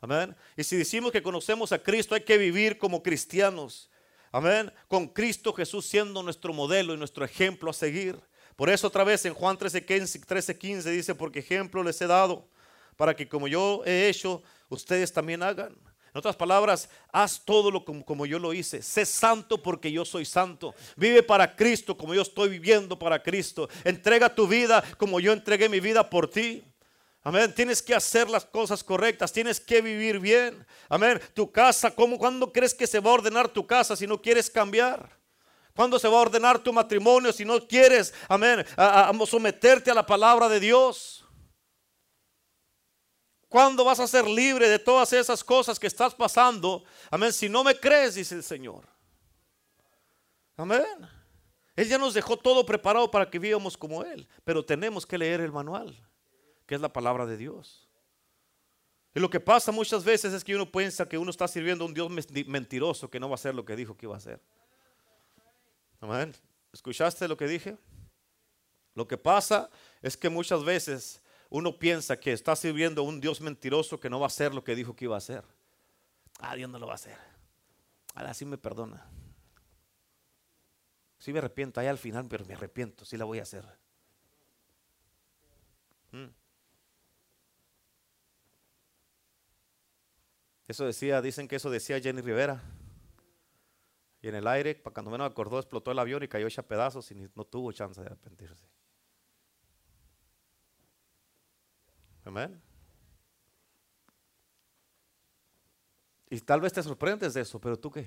Amén. Y si decimos que conocemos a Cristo, hay que vivir como cristianos. Amén. Con Cristo Jesús siendo nuestro modelo y nuestro ejemplo a seguir. Por eso otra vez en Juan 13:15 13, 15 dice, porque ejemplo les he dado, para que como yo he hecho, ustedes también hagan. Otras palabras, haz todo lo como, como, yo lo hice. Sé santo porque yo soy santo. Vive para Cristo como yo estoy viviendo para Cristo. Entrega tu vida como yo entregué mi vida por ti. Amén. Tienes que hacer las cosas correctas. Tienes que vivir bien. Amén. Tu casa, ¿cómo, ¿cuándo crees que se va a ordenar tu casa si no quieres cambiar? ¿Cuándo se va a ordenar tu matrimonio si no quieres, amén, someterte a la palabra de Dios? ¿Cuándo vas a ser libre de todas esas cosas que estás pasando? Amén. Si no me crees, dice el Señor. Amén. Él ya nos dejó todo preparado para que vivamos como Él. Pero tenemos que leer el manual, que es la palabra de Dios. Y lo que pasa muchas veces es que uno piensa que uno está sirviendo a un Dios mentiroso que no va a hacer lo que dijo que iba a hacer. Amén. ¿Escuchaste lo que dije? Lo que pasa es que muchas veces uno piensa que está sirviendo a un Dios mentiroso que no va a hacer lo que dijo que iba a hacer. Ah, Dios no lo va a hacer. Ahora sí me perdona. Sí me arrepiento, ahí al final, pero me arrepiento, sí la voy a hacer. Mm. Eso decía, dicen que eso decía Jenny Rivera. Y en el aire, cuando menos acordó, explotó el avión y cayó hecha pedazos y no tuvo chance de arrepentirse. Amén. Y tal vez te sorprendes de eso, pero tú qué?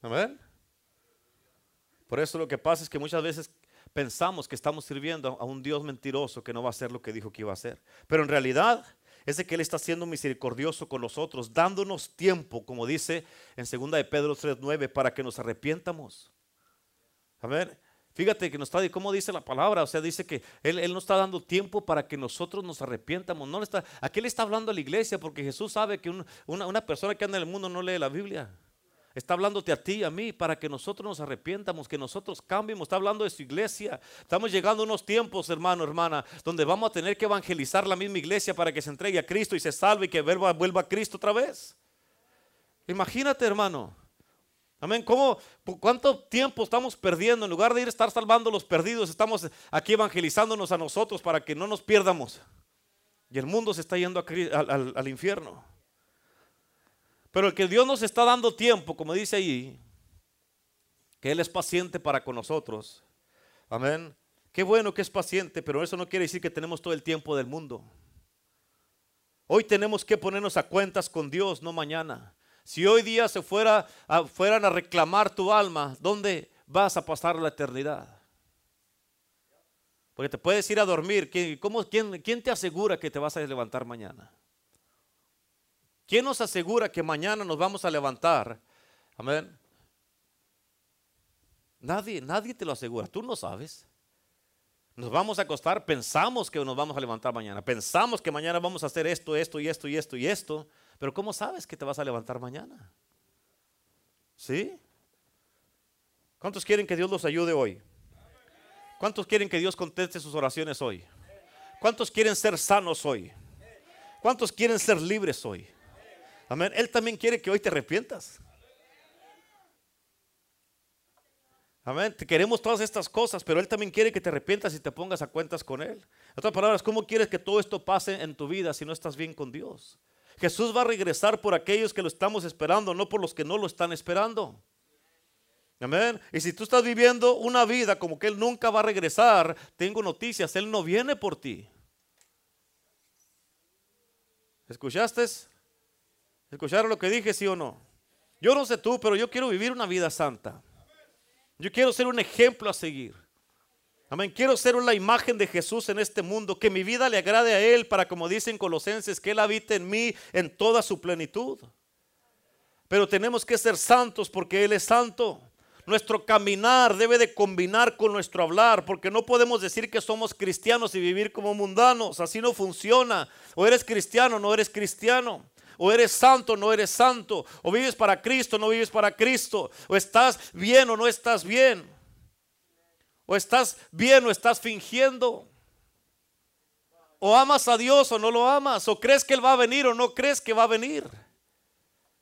Amén. Por eso lo que pasa es que muchas veces pensamos que estamos sirviendo a un Dios mentiroso que no va a hacer lo que dijo que iba a hacer. Pero en realidad es de que Él está siendo misericordioso con nosotros, dándonos tiempo, como dice en 2 de Pedro 3.9, para que nos arrepientamos. A ver, fíjate que nos está, ¿cómo dice la palabra? O sea, dice que Él, él nos está dando tiempo para que nosotros nos arrepientamos. No está, aquí le está hablando a la iglesia? Porque Jesús sabe que una, una persona que anda en el mundo no lee la Biblia. Está hablándote a ti y a mí para que nosotros nos arrepientamos, que nosotros cambiemos. Está hablando de su iglesia. Estamos llegando a unos tiempos, hermano, hermana, donde vamos a tener que evangelizar la misma iglesia para que se entregue a Cristo y se salve y que vuelva a Cristo otra vez. Imagínate, hermano. Amén. ¿Cómo, ¿Cuánto tiempo estamos perdiendo? En lugar de ir a estar salvando a los perdidos, estamos aquí evangelizándonos a nosotros para que no nos pierdamos. Y el mundo se está yendo al infierno. Pero el que Dios nos está dando tiempo, como dice ahí, que Él es paciente para con nosotros. Amén. Qué bueno que es paciente, pero eso no quiere decir que tenemos todo el tiempo del mundo. Hoy tenemos que ponernos a cuentas con Dios, no mañana. Si hoy día se fuera fueran a reclamar tu alma, ¿dónde vas a pasar la eternidad? Porque te puedes ir a dormir. ¿Cómo, quién, ¿Quién te asegura que te vas a levantar mañana? ¿Quién nos asegura que mañana nos vamos a levantar? Amén. Nadie, nadie te lo asegura. Tú no sabes. Nos vamos a acostar, pensamos que nos vamos a levantar mañana. Pensamos que mañana vamos a hacer esto, esto y esto y esto y esto. Pero ¿cómo sabes que te vas a levantar mañana? ¿Sí? ¿Cuántos quieren que Dios los ayude hoy? ¿Cuántos quieren que Dios conteste sus oraciones hoy? ¿Cuántos quieren ser sanos hoy? ¿Cuántos quieren ser libres hoy? Amén. Él también quiere que hoy te arrepientas. Amén. Te queremos todas estas cosas, pero Él también quiere que te arrepientas y te pongas a cuentas con Él. En otras palabras, ¿cómo quieres que todo esto pase en tu vida si no estás bien con Dios? Jesús va a regresar por aquellos que lo estamos esperando, no por los que no lo están esperando. Amén. Y si tú estás viviendo una vida como que Él nunca va a regresar, tengo noticias, Él no viene por ti. ¿Escuchaste? ¿Escucharon lo que dije, sí o no? Yo no sé tú, pero yo quiero vivir una vida santa. Yo quiero ser un ejemplo a seguir. Amén. Quiero ser una imagen de Jesús en este mundo, que mi vida le agrade a Él para, como dicen Colosenses, que Él habite en mí en toda su plenitud. Pero tenemos que ser santos porque Él es santo. Nuestro caminar debe de combinar con nuestro hablar, porque no podemos decir que somos cristianos y vivir como mundanos. Así no funciona. O eres cristiano, no eres cristiano. O eres santo, no eres santo. O vives para Cristo, no vives para Cristo. O estás bien o no estás bien. O estás bien o estás fingiendo. O amas a Dios o no lo amas. O crees que Él va a venir o no crees que va a venir.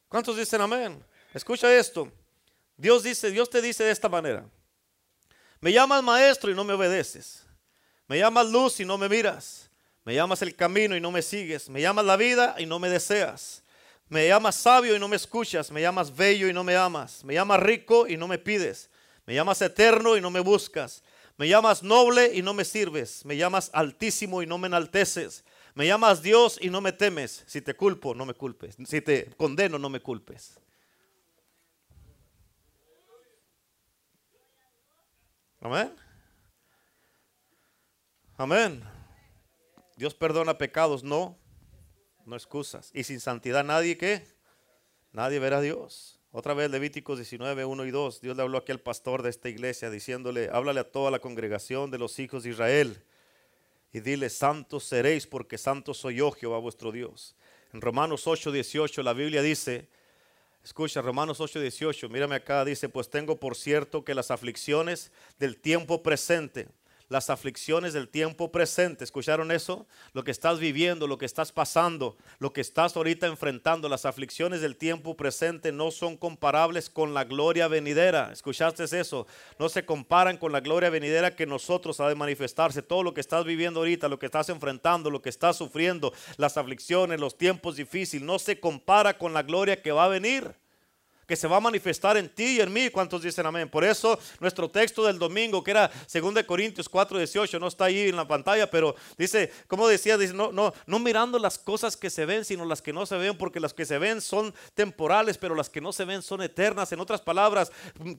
¿Cuántos dicen amén? Escucha esto. Dios dice, Dios te dice de esta manera. Me llamas maestro y no me obedeces. Me llamas luz y no me miras. Me llamas el camino y no me sigues. Me llamas la vida y no me deseas. Me llamas sabio y no me escuchas. Me llamas bello y no me amas. Me llamas rico y no me pides. Me llamas eterno y no me buscas. Me llamas noble y no me sirves. Me llamas altísimo y no me enalteces. Me llamas Dios y no me temes. Si te culpo, no me culpes. Si te condeno, no me culpes. Amén. Amén. Dios perdona pecados, no, no excusas. Y sin santidad nadie que, nadie verá a Dios. Otra vez Levíticos 19, 1 y 2. Dios le habló aquí al pastor de esta iglesia diciéndole, háblale a toda la congregación de los hijos de Israel y dile, santos seréis porque santo soy yo, Jehová vuestro Dios. En Romanos 8, 18 la Biblia dice, escucha, Romanos 8, 18, mírame acá, dice, pues tengo por cierto que las aflicciones del tiempo presente las aflicciones del tiempo presente. ¿Escucharon eso? Lo que estás viviendo, lo que estás pasando, lo que estás ahorita enfrentando, las aflicciones del tiempo presente no son comparables con la gloria venidera. ¿Escuchaste eso? No se comparan con la gloria venidera que nosotros ha de manifestarse. Todo lo que estás viviendo ahorita, lo que estás enfrentando, lo que estás sufriendo, las aflicciones, los tiempos difíciles, no se compara con la gloria que va a venir que se va a manifestar en ti y en mí. ¿Cuántos dicen amén? Por eso nuestro texto del domingo, que era 2 Corintios 4, 18, no está ahí en la pantalla, pero dice, como decía, dice, no, no, no mirando las cosas que se ven, sino las que no se ven, porque las que se ven son temporales, pero las que no se ven son eternas. En otras palabras,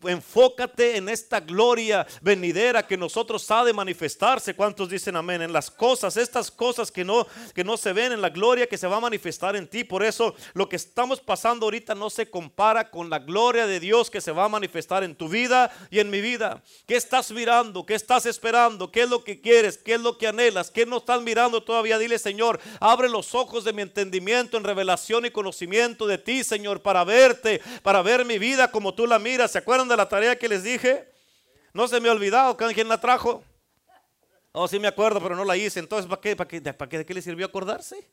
enfócate en esta gloria venidera que nosotros ha de manifestarse. ¿Cuántos dicen amén? En las cosas, estas cosas que no, que no se ven, en la gloria que se va a manifestar en ti. Por eso lo que estamos pasando ahorita no se compara con la gloria de Dios que se va a manifestar en tu vida y en mi vida. ¿Qué estás mirando? ¿Qué estás esperando? ¿Qué es lo que quieres? ¿Qué es lo que anhelas? ¿Qué no estás mirando todavía? Dile, Señor, abre los ojos de mi entendimiento en revelación y conocimiento de ti, Señor, para verte, para ver mi vida como tú la miras. ¿Se acuerdan de la tarea que les dije? No se me ha olvidado. ¿Quién la trajo? Oh, sí me acuerdo, pero no la hice. Entonces, ¿para qué, para qué, para qué, ¿de qué le sirvió acordarse?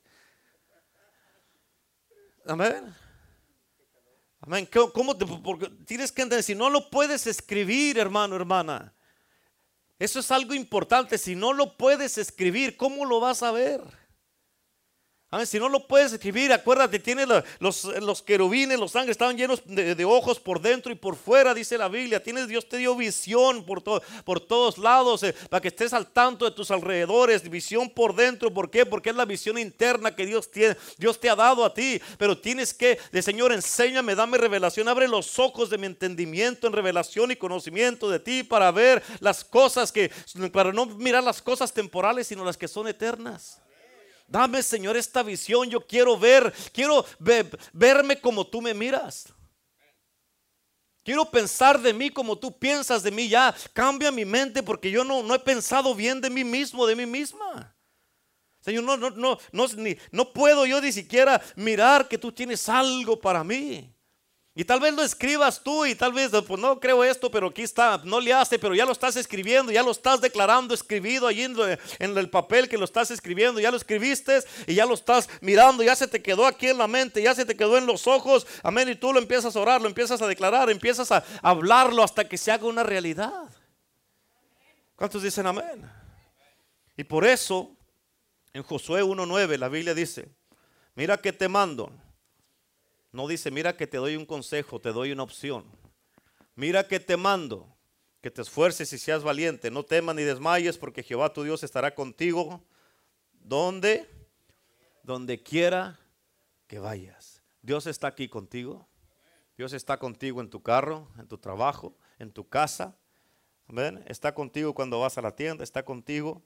Amén. Amén. ¿Cómo porque tienes que entender, si no lo puedes escribir, hermano, hermana, eso es algo importante. Si no lo puedes escribir, ¿cómo lo vas a ver? Si no lo puedes escribir, acuérdate, tiene los, querubines, los ángeles estaban llenos de, ojos por dentro y por fuera, dice la Biblia. Tienes, Dios te dio visión por, por todos lados, eh, para que estés al tanto de tus alrededores, visión por dentro. ¿Por qué? Porque es la visión interna que Dios, tiene, Dios te ha dado a ti. Pero tienes que, de Señor, enséñame, dame revelación, abre los ojos de mi entendimiento en revelación y conocimiento de ti para ver las cosas que, para no mirar las cosas temporales, sino las que son eternas. Dame, Señor, esta visión. Yo quiero ver, quiero verme como tú me miras. Quiero pensar de mí como tú piensas de mí. Ya cambia mi mente porque yo no, no he pensado bien de mí mismo, de mí misma. Señor, no, no, no, no, no puedo yo ni siquiera mirar que tú tienes algo para mí. Y tal vez lo escribas tú y tal vez, pues no creo esto, pero aquí está, no le hace, pero ya lo estás escribiendo, ya lo estás declarando escribido allí en, en, el papel que lo estás escribiendo, ya lo escribiste y ya lo estás mirando, ya se te quedó aquí en la mente, ya se te quedó en los ojos, amén, y tú lo empiezas a orar, lo empiezas a declarar, empiezas a hablarlo hasta que se haga una realidad. ¿Cuántos dicen amén? Y por eso, en Josué 1.9, la Biblia dice, mira que te mando no dice, mira que te doy un consejo, te doy una opción. Mira que te mando, que te esfuerces y seas valiente. No temas ni desmayes porque Jehová tu Dios estará contigo. ¿Dónde? Donde quiera que vayas. Dios está aquí contigo. Dios está contigo en tu carro, en tu trabajo, en tu casa. Amén. Está contigo cuando vas a la tienda, está contigo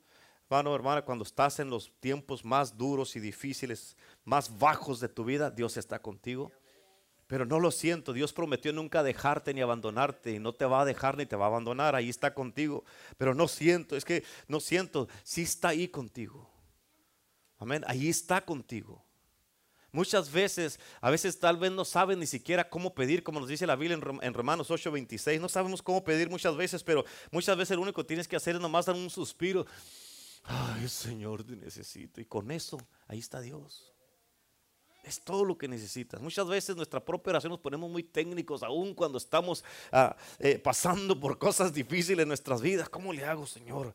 Hermano, hermana, cuando estás en los tiempos más duros y difíciles, más bajos de tu vida, Dios está contigo. Pero no lo siento, Dios prometió nunca dejarte ni abandonarte y no te va a dejar ni te va a abandonar, ahí está contigo. Pero no siento, es que no siento, sí está ahí contigo. Amén, ahí está contigo. Muchas veces, a veces tal vez no saben ni siquiera cómo pedir, como nos dice la Biblia en Romanos 8:26. No sabemos cómo pedir muchas veces, pero muchas veces lo único que tienes que hacer es nomás dar un suspiro. Ay, Señor, te necesito. Y con eso, ahí está Dios. Es todo lo que necesitas. Muchas veces nuestra propia oración nos ponemos muy técnicos, aún cuando estamos ah, eh, pasando por cosas difíciles en nuestras vidas. ¿Cómo le hago, Señor?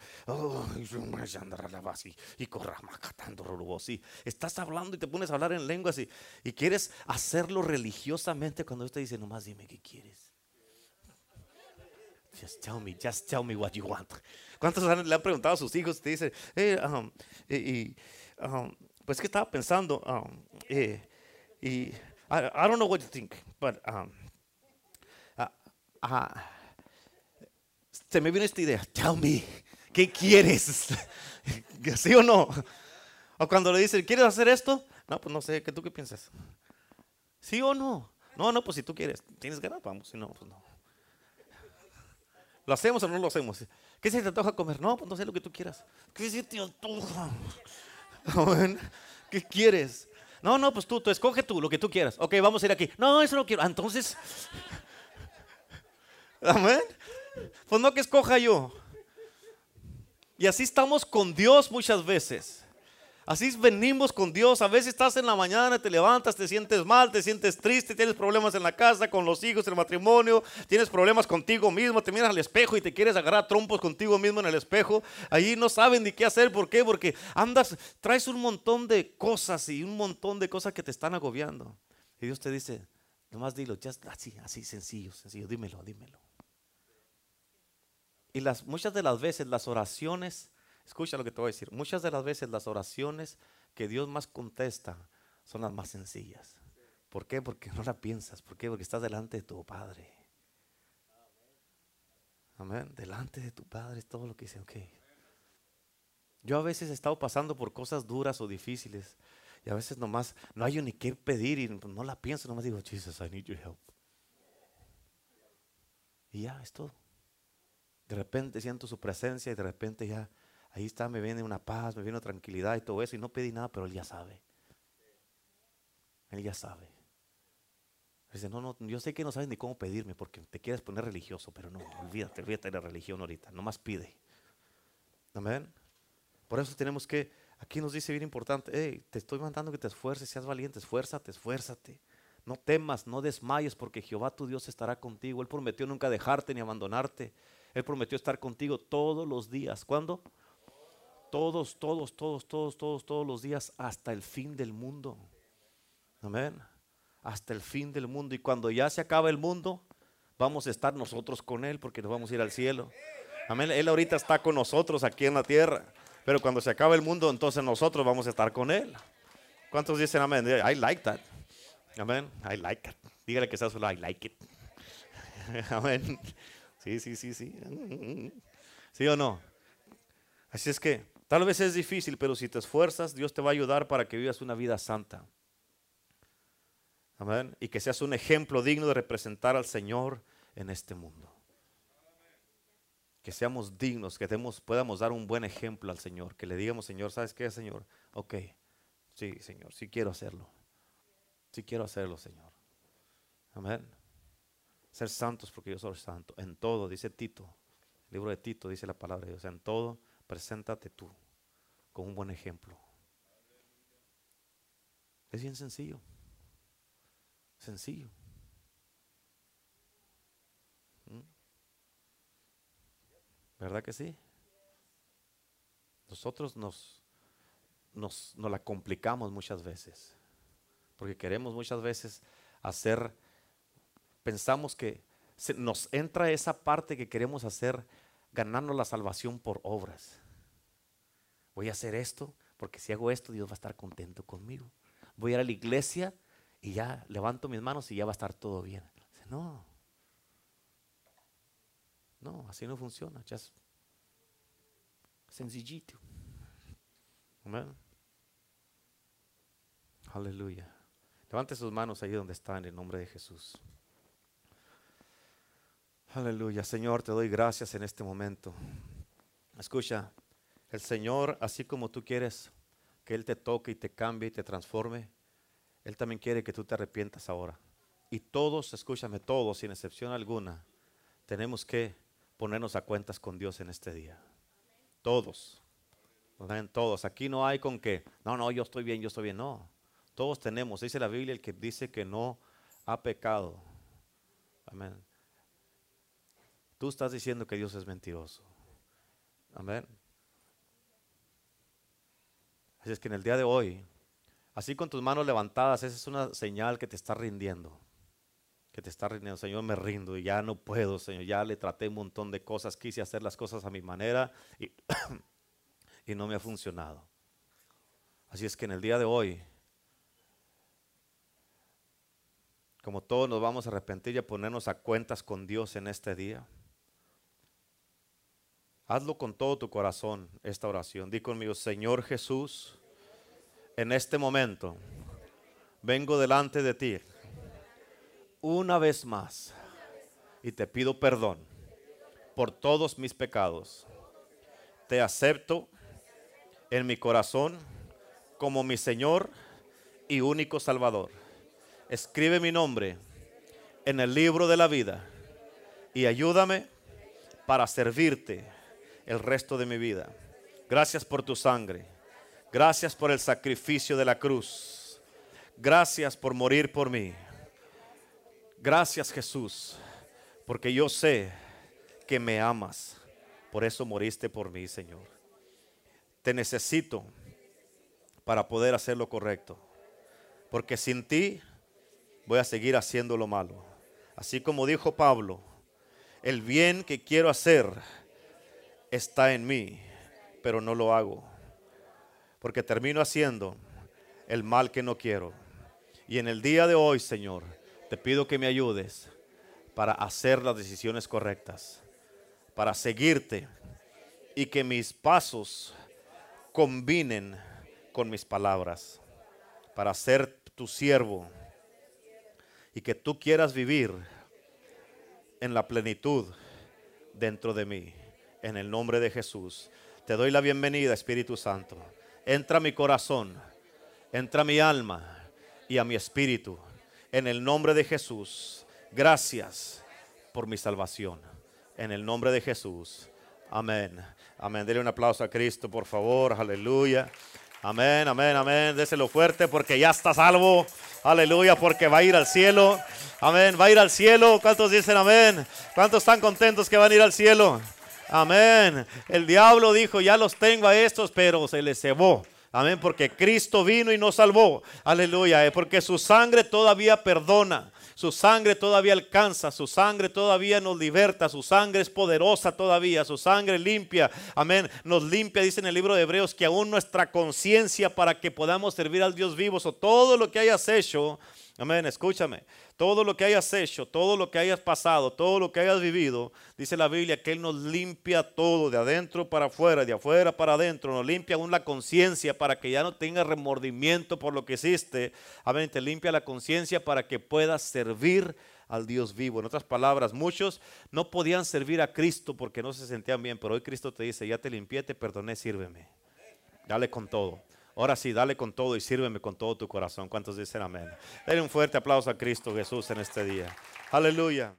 y estás hablando y te pones a hablar en lenguas y, y quieres hacerlo religiosamente cuando Dios te dice, nomás dime qué quieres. Just tell me, just tell me what you want. ¿Cuántos le han preguntado a sus hijos? Te dicen, eh, pues que estaba pensando, eh, y I, don't know what you think, but uh, se me viene esta idea, tell me, ¿qué quieres? ¿Sí o no? O cuando le dicen, ¿quieres hacer esto? No, pues no sé, ¿qué tú qué piensas? ¿Sí o no? No, no, pues si tú quieres, tienes ganas, vamos, si no, pues no. ¿Lo hacemos o no lo hacemos? ¿Qué se te antoja comer? No, pues no sé lo que tú quieras. ¿Qué se te antoja? ¿Qué quieres? No, no, pues tú, tú escoge tú lo que tú quieras. Ok, vamos a ir aquí. No, eso no quiero. Ah, entonces. Amén. Pues no que escoja yo. Y así estamos con Dios muchas veces. Así venimos con Dios. A veces estás en la mañana, te levantas, te sientes mal, te sientes triste, tienes problemas en la casa, con los hijos, el matrimonio, tienes problemas contigo mismo, te miras al espejo y te quieres agarrar trompos contigo mismo en el espejo. Allí no saben ni qué hacer. ¿Por qué? Porque andas, traes un montón de cosas y un montón de cosas que te están agobiando. Y Dios te dice, nomás dilo, así, así, sencillo, sencillo, dímelo, dímelo. Y las, muchas de las veces las oraciones Escucha lo que te voy a decir. Muchas de las veces las oraciones que Dios más contesta son las más sencillas. ¿Por qué? Porque no la piensas. ¿Por qué? Porque estás delante de tu Padre. Amén. Delante de tu Padre es todo lo que dice. Ok. Yo a veces he estado pasando por cosas duras o difíciles. Y a veces nomás no hay ni qué pedir y no la pienso. Nomás digo, Jesus, I need your help. Y ya, es todo. De repente siento su presencia y de repente ya Ahí está, me viene una paz, me viene una tranquilidad y todo eso. Y no pedí nada, pero Él ya sabe. Él ya sabe. Dice, no, no, yo sé que no sabes ni cómo pedirme porque te quieres poner religioso, pero no, olvídate, olvídate de la religión ahorita, nomás pide. Amén. Por eso tenemos que, aquí nos dice bien importante, hey, te estoy mandando que te esfuerces, seas valiente, esfuérzate, esfuérzate. No temas, no desmayes porque Jehová tu Dios estará contigo. Él prometió nunca dejarte ni abandonarte. Él prometió estar contigo todos los días. ¿Cuándo? Todos, todos, todos, todos, todos, todos los días hasta el fin del mundo. Amén. Hasta el fin del mundo. Y cuando ya se acabe el mundo, vamos a estar nosotros con Él porque nos vamos a ir al cielo. Amén. Él ahorita está con nosotros aquí en la tierra. Pero cuando se acabe el mundo, entonces nosotros vamos a estar con Él. ¿Cuántos dicen amén? I like that. Amén. I like it. Dígale que sea solo I like it. Amén. Sí, sí, sí, sí. ¿Sí o no? Así es que Tal vez es difícil, pero si te esfuerzas, Dios te va a ayudar para que vivas una vida santa. Amén. Y que seas un ejemplo digno de representar al Señor en este mundo. Que seamos dignos, que demos, podamos dar un buen ejemplo al Señor. Que le digamos, Señor, ¿sabes qué, Señor? Ok, sí, Señor, sí quiero hacerlo. Sí quiero hacerlo, Señor. Amén. Ser santos porque yo soy santo. En todo, dice Tito. El libro de Tito dice la palabra de Dios. En todo preséntate tú con un buen ejemplo. Es bien sencillo. Sencillo. ¿Mm? ¿Verdad que sí? Nosotros nos, nos, nos, la complicamos muchas veces. Porque queremos muchas veces hacer, pensamos que nos entra esa parte que queremos hacer ganando la salvación por obras. Voy a hacer esto porque si hago esto Dios va a estar contento conmigo. Voy a ir a la iglesia y ya levanto mis manos y ya va a estar todo bien. No, no, así no funciona. Just sencillito. Amén. Aleluya. Levante sus manos ahí donde están en el nombre de Jesús. Aleluya. Señor, te doy gracias en este momento. Escucha, el Señor, así como tú quieres que Él te toque y te cambie y te transforme, Él también quiere que tú te arrepientas ahora. Y todos, escúchame, todos, sin excepción alguna, tenemos que ponernos a cuentas con Dios en este día. Todos. Todos. Aquí no hay con que, no, no, yo estoy bien, yo estoy bien. No. Todos tenemos. Dice la Biblia el que dice que no ha pecado. Amén. Tú estás diciendo que Dios es mentiroso. Amén. Así es que en el día de hoy, así con tus manos levantadas, esa es una señal que te está rindiendo. Que te está rindiendo, Señor, me rindo y ya no puedo, Señor. Ya le traté un montón de cosas, quise hacer las cosas a mi manera y, y no me ha funcionado. Así es que en el día de hoy, como todos nos vamos a arrepentir y a ponernos a cuentas con Dios en este día. Hazlo con todo tu corazón esta oración. Di conmigo, Señor Jesús, En este momento vengo delante de ti una vez más y te pido perdón por todos mis pecados. Te acepto en mi corazón como mi Señor y único Salvador. Escribe mi nombre en el libro de la vida y ayúdame para servirte el resto de mi vida. Gracias por tu sangre. Gracias por el sacrificio de la cruz. Gracias por morir por mí. Gracias Jesús, porque yo sé que me amas. Por eso moriste por mí, Señor. Te necesito para poder hacer lo correcto. Porque sin ti voy a seguir haciendo lo malo. Así como dijo Pablo, el bien que quiero hacer está en mí, pero no lo hago. Porque termino haciendo el mal que no quiero. Y en el día de hoy, Señor, te pido que me ayudes para hacer las decisiones correctas, para seguirte y que mis pasos combinen con mis palabras, para ser tu siervo y que tú quieras vivir en la plenitud dentro de mí. En el nombre de Jesús. Te doy la bienvenida, Espíritu Santo. Entra a mi corazón, entra a mi alma y a mi espíritu en el nombre de Jesús. Gracias por mi salvación. En el nombre de Jesús. Amén. Amén. Dele un aplauso a Cristo, por favor. Aleluya. Amén, amén, amén. Déselo fuerte porque ya está salvo. Aleluya, porque va a ir al cielo. Amén, va a ir al cielo. ¿Cuántos dicen amén? ¿Cuántos están contentos que van a ir al cielo? Amén. El diablo dijo, ya los tengo a estos, pero se les cebó. Amén, porque Cristo vino y nos salvó. Aleluya, eh, porque su sangre todavía perdona. Su sangre todavía alcanza, su sangre todavía nos liberta, su sangre es poderosa todavía, su sangre limpia, amén, nos limpia, dice en el libro de Hebreos, que aún nuestra conciencia para que podamos servir al Dios vivo, o todo lo que hayas hecho, Amén, escúchame. Todo lo que hayas hecho, todo lo que hayas pasado, todo lo que hayas vivido, dice la Biblia que Él nos limpia todo, de adentro para afuera, de afuera para adentro, nos limpia aún la conciencia para que ya no tengas remordimiento por lo que hiciste. Amén, te limpia la conciencia para que puedas servir al Dios vivo. En otras palabras, muchos no podían servir a Cristo porque no se sentían bien, pero hoy Cristo te dice, ya te limpié, te perdoné, sírveme. Dale con todo. Ahora sí, dale con todo y sírveme con todo tu corazón. ¿Cuántos dicen amén? Denle un fuerte aplauso a Cristo Jesús en este día. Aleluya.